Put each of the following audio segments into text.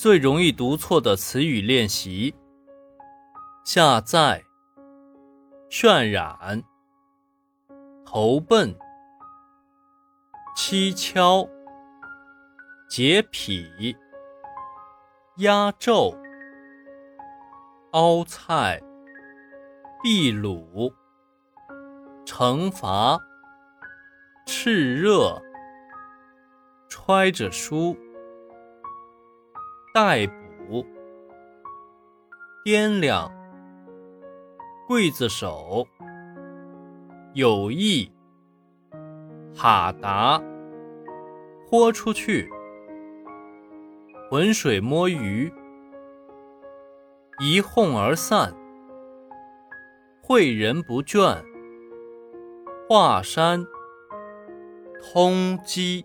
最容易读错的词语练习：下载、渲染、投奔、蹊跷、洁癖、压轴、凹菜、秘鲁、惩罚、炽热、揣着书。逮捕、掂量、刽子手、有意、哈达、豁出去、浑水摸鱼、一哄而散、诲人不倦、华山、通缉、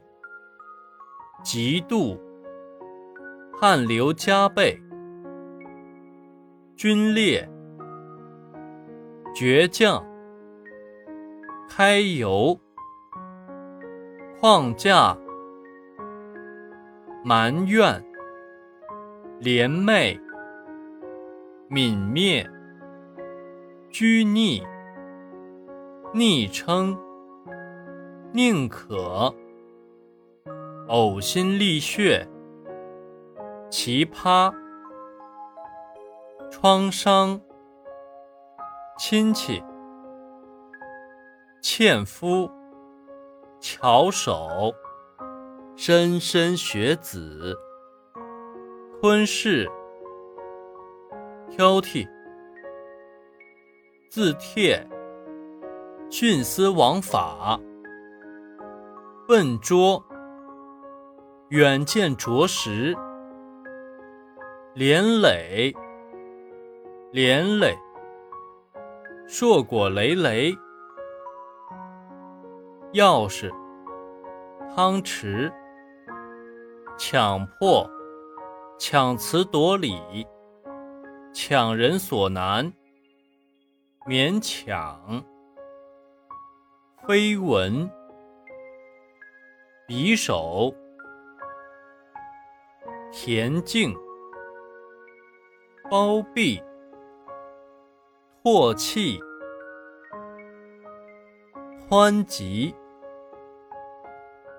嫉妒。汗流浃背，军烈，倔强，开油，框架，埋怨，怜媚，泯灭，拘泥，昵称，宁可，呕心沥血。奇葩，创伤，亲戚，纤夫，巧手，莘莘学子，吞噬，挑剔，字帖，徇私枉法，笨拙，远见卓识。连累，连累，硕果累累。钥匙，汤匙，强迫，强词夺理，强人所难，勉强。飞蚊，匕首，恬静。包庇、唾弃、湍急、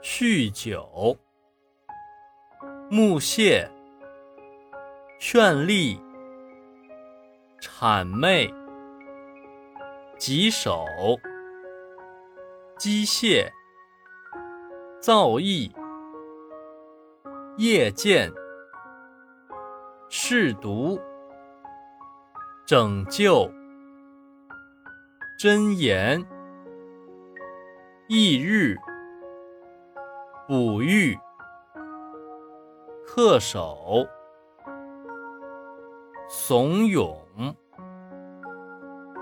酗酒、木屑、绚丽、谄媚、棘手、机械、造诣、夜见、试读。拯救，真言，翌日，哺育，恪守，怂恿，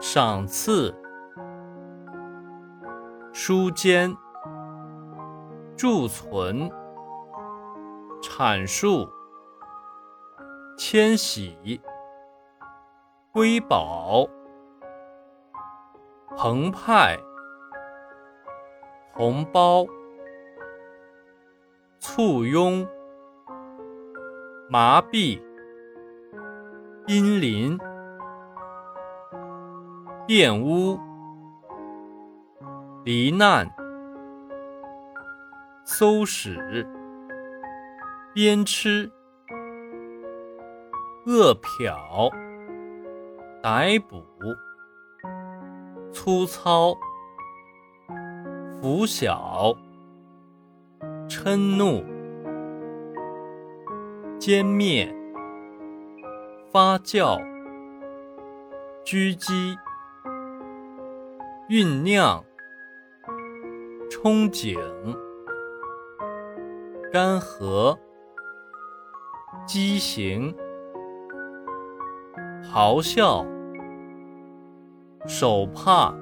赏赐，书笺，贮存，阐述，迁徙。瑰宝，澎湃，红包，簇拥，麻痹，濒临，玷污，罹难，搜屎，鞭笞，饿殍。逮捕，粗糙，拂晓，嗔怒，歼灭，发酵，狙击，酝酿，憧憬，干涸，畸形。咆哮，手帕。